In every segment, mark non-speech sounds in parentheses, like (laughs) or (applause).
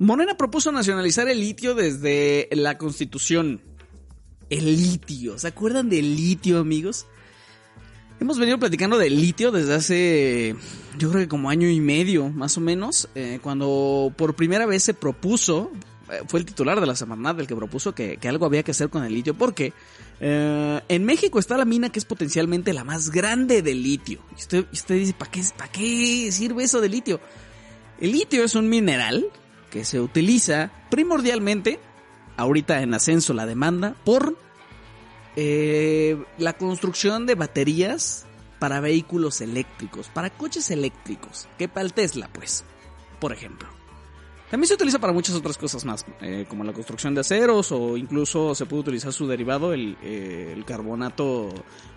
Morena propuso nacionalizar el litio desde la constitución. El litio, ¿se acuerdan del litio, amigos? Hemos venido platicando del litio desde hace, yo creo que como año y medio, más o menos, eh, cuando por primera vez se propuso, eh, fue el titular de la Semarnat el que propuso que, algo había que hacer con el litio, porque eh, en México está la mina que es potencialmente la más grande de litio. Y usted, usted dice, ¿para qué, ¿para qué sirve eso de litio? El litio es un mineral que se utiliza primordialmente, ahorita en ascenso la demanda, por eh, la construcción de baterías para vehículos eléctricos, para coches eléctricos, que para el Tesla, pues, por ejemplo. También se utiliza para muchas otras cosas más, eh, como la construcción de aceros o incluso se puede utilizar su derivado, el, eh, el carbonato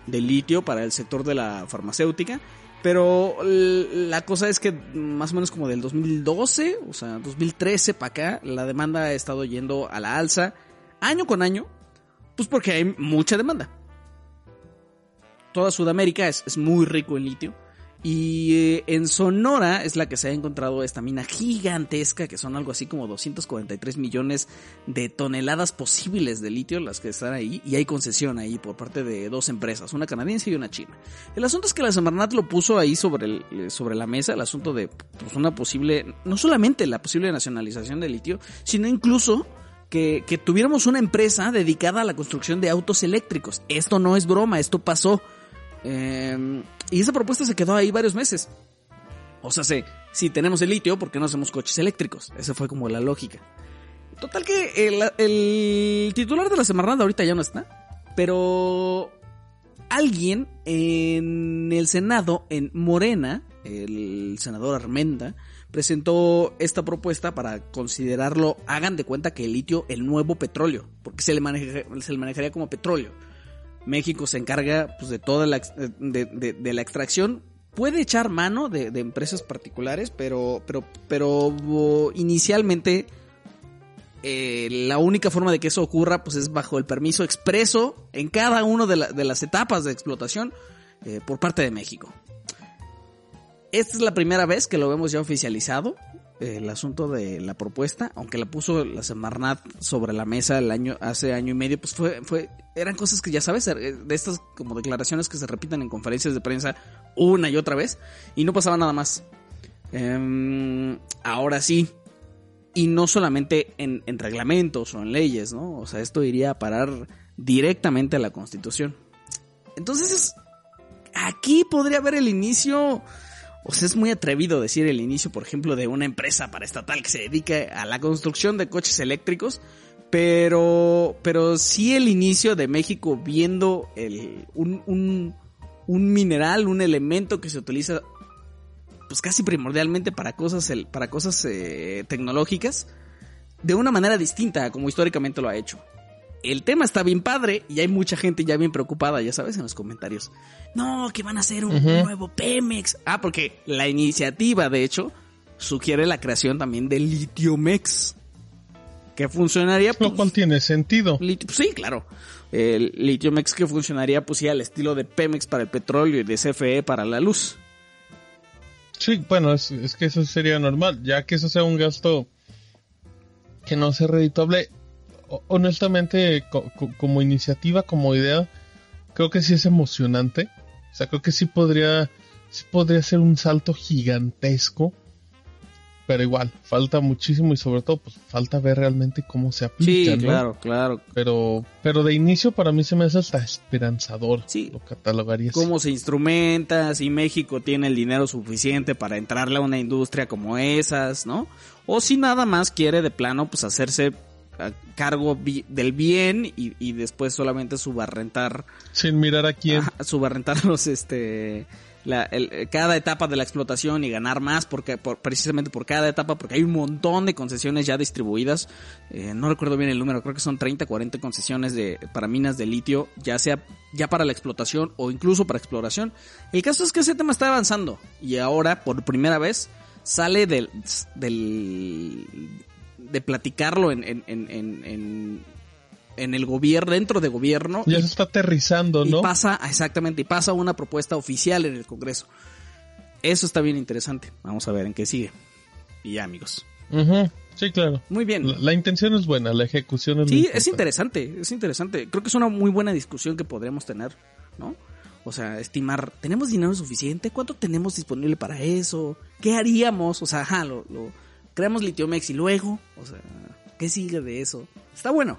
de litio, para el sector de la farmacéutica. Pero la cosa es que más o menos como del 2012, o sea, 2013 para acá, la demanda ha estado yendo a la alza año con año pues porque hay mucha demanda. Toda Sudamérica es, muy rico en litio. Y eh, en Sonora es la que se ha encontrado esta mina gigantesca, que son algo así como 243 millones de toneladas posibles de litio las que están ahí. Y hay concesión ahí por parte de dos empresas, una canadiense y una china. El asunto es que la Semarnat lo puso ahí sobre, el, eh, sobre la mesa, el asunto de pues, una posible, no solamente la posible nacionalización de litio, sino incluso que, tuviéramos una empresa dedicada a la construcción de autos eléctricos. Esto no es broma, esto pasó. Em, y esa propuesta se quedó ahí varios meses. O sea, si tenemos el litio, ¿por qué no hacemos coches eléctricos? Esa fue como la lógica. Total que el, titular de la Semarnat ahorita ya no está. Pero alguien en el Senado, en Morena, el senador Armenda, presentó esta propuesta para considerarlo, hagan de cuenta que el litio, el nuevo petróleo, porque se le, se le manejaría como petróleo. México se encarga pues, de toda la, de, la extracción. Puede echar mano de, empresas particulares, pero, pero, pero inicialmente eh, la única forma de que eso ocurra pues, es bajo el permiso expreso en cada una de, las etapas de explotación eh, por parte de México. Esta es la primera vez que lo vemos ya oficializado, el asunto de la propuesta, aunque la puso la Semarnat sobre la mesa el año, hace año y medio, pues fue, fue, eran cosas que ya sabes, eh, de estas como declaraciones que se repiten en conferencias de prensa una y otra vez, y no pasaba nada más. Em, ahora sí, y no solamente en, en, reglamentos o en leyes, ¿no? O sea, esto iría a parar directamente a la Constitución. Entonces, aquí podría haber el inicio o sea, es muy atrevido decir el inicio, por ejemplo, de una empresa paraestatal que se dedica a la construcción de coches eléctricos, pero, pero sí el inicio de México viendo el, un, un, mineral, un elemento que se utiliza pues casi primordialmente para cosas, para cosas eh, tecnológicas, de una manera distinta como históricamente lo ha hecho el tema está bien padre y hay mucha gente ya bien preocupada, ya sabes, en los comentarios. No, que van a hacer un nuevo Pemex. Ah, porque la iniciativa, de hecho, sugiere la creación también de Litiomex. Que funcionaría... Pues, cual tiene sentido. sí, claro. El Litiomex que funcionaría pues sí al estilo de Pemex para el petróleo y de CFE para la luz. Sí, bueno, es, es que eso sería normal, ya que eso sea un gasto que no sea redituable honestamente, como iniciativa, como idea, creo que sí es emocionante. O sea, creo que sí podría, sí podría ser un salto gigantesco. Pero igual, falta muchísimo y sobre todo, pues falta ver realmente cómo se aplica. Sí, claro, claro. Pero, pero de inicio para mí se me hace hasta esperanzador. Sí. Lo catalogaría Cómo se instrumenta, si México tiene el dinero suficiente para entrarle a una industria como esas, ¿no? O si nada más quiere de plano, pues hacerse a cargo del bien y, después solamente subarrentar sin mirar a quién. subarrentar (laughs) los este la, cada etapa de la explotación y ganar más porque precisamente por cada etapa porque hay un montón de concesiones ya distribuidas. Eh, no recuerdo bien el número creo que son 30 40 concesiones de para minas de litio ya sea ya para la explotación o incluso para exploración. El caso es que ese tema está avanzando y ahora por primera vez sale del, del de platicarlo en, en, en, en, en el gobierno, dentro de gobierno. Ya se está aterrizando, y ¿no? pasa, exactamente, y pasa una propuesta oficial en el Congreso. Eso está bien interesante. Vamos a ver en qué sigue. Y ya, amigos. Sí, claro. Muy bien. La, intención es buena, la ejecución es Sí, es interesante, es interesante. Creo que es una muy buena discusión que podremos tener, ¿no? O sea, estimar, ¿tenemos dinero suficiente? ¿Cuánto tenemos disponible para eso? ¿Qué haríamos? O sea, ajá, lo, lo creamos Litiomex y luego, o sea, ¿qué sigue de eso? Está bueno.